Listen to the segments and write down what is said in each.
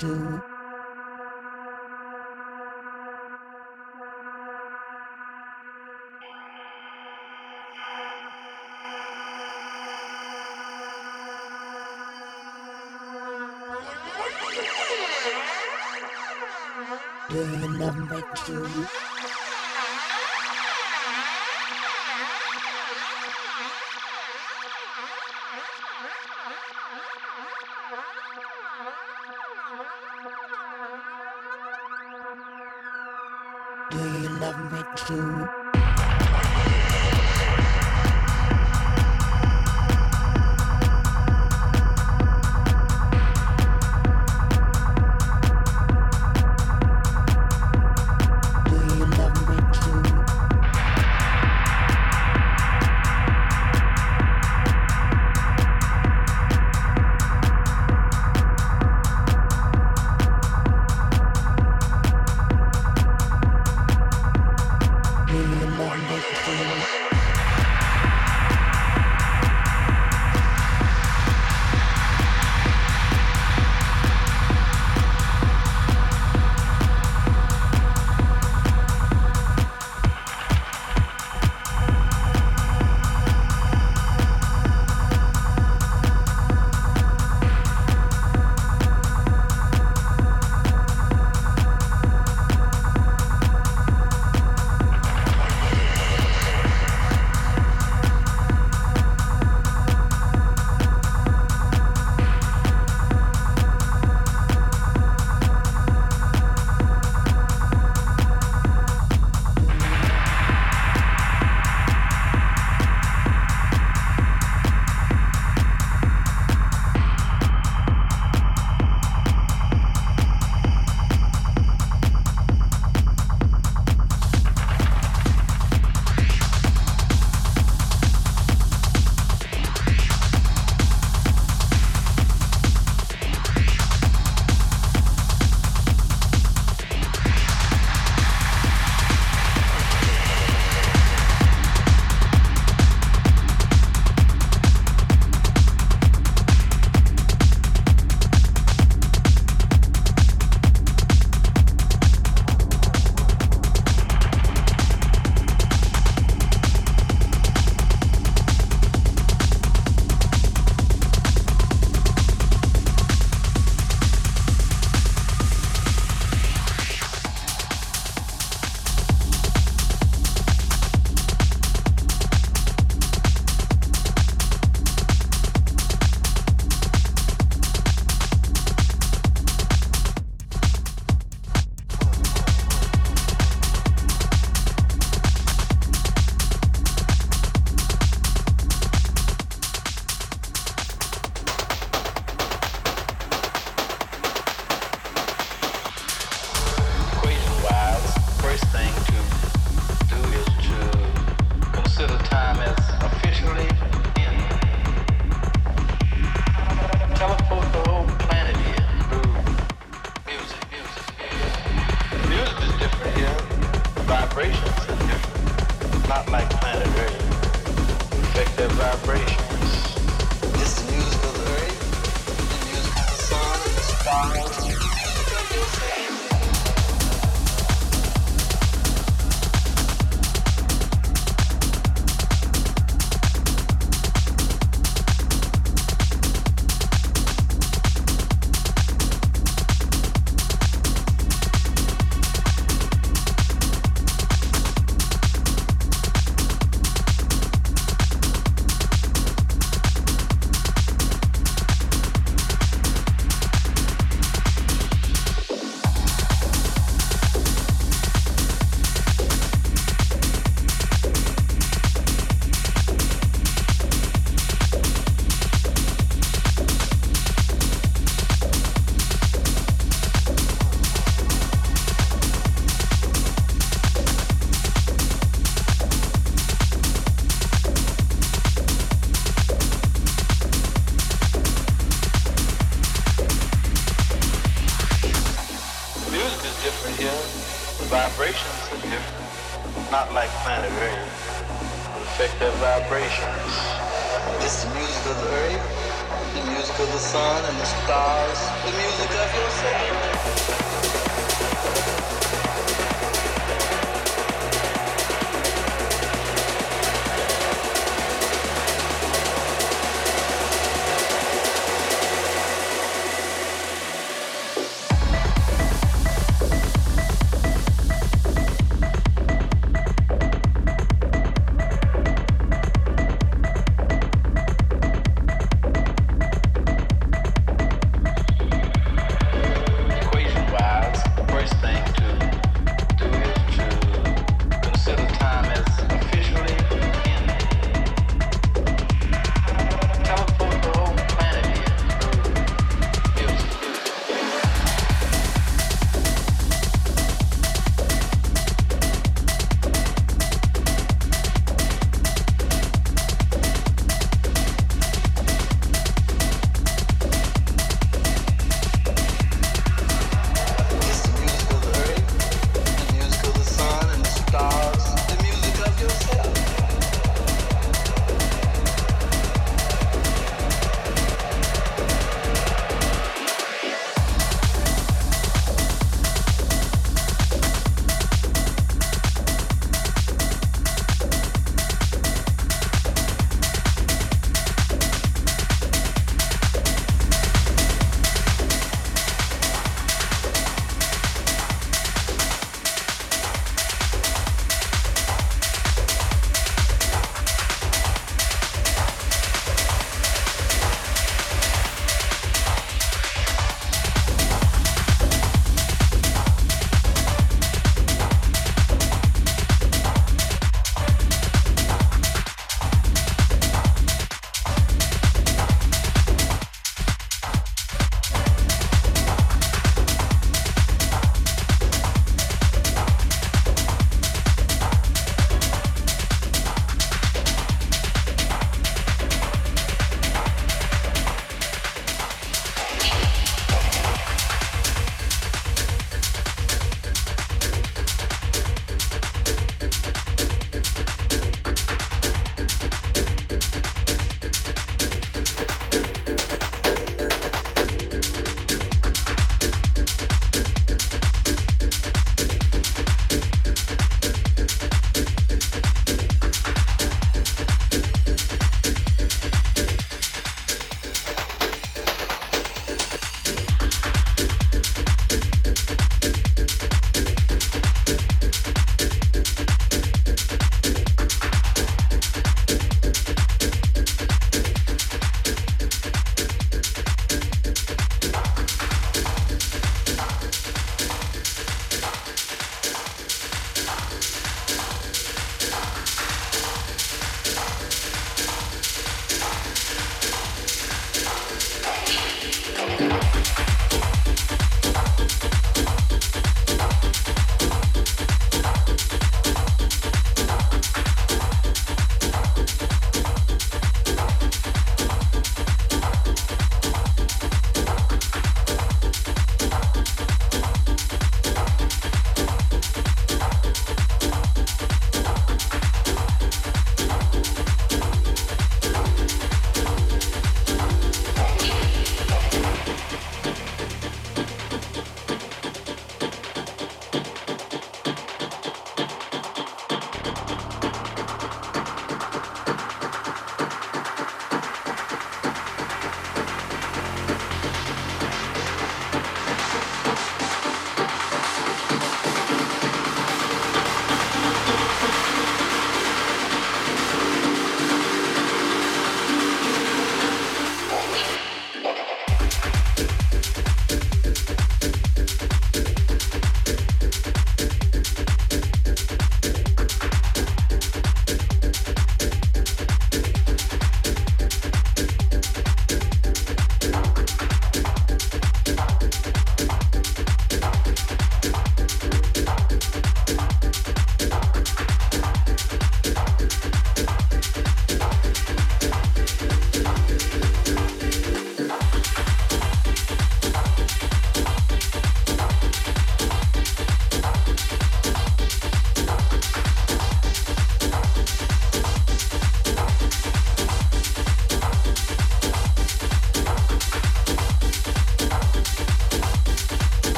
Do you love Do you love me too?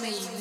Me,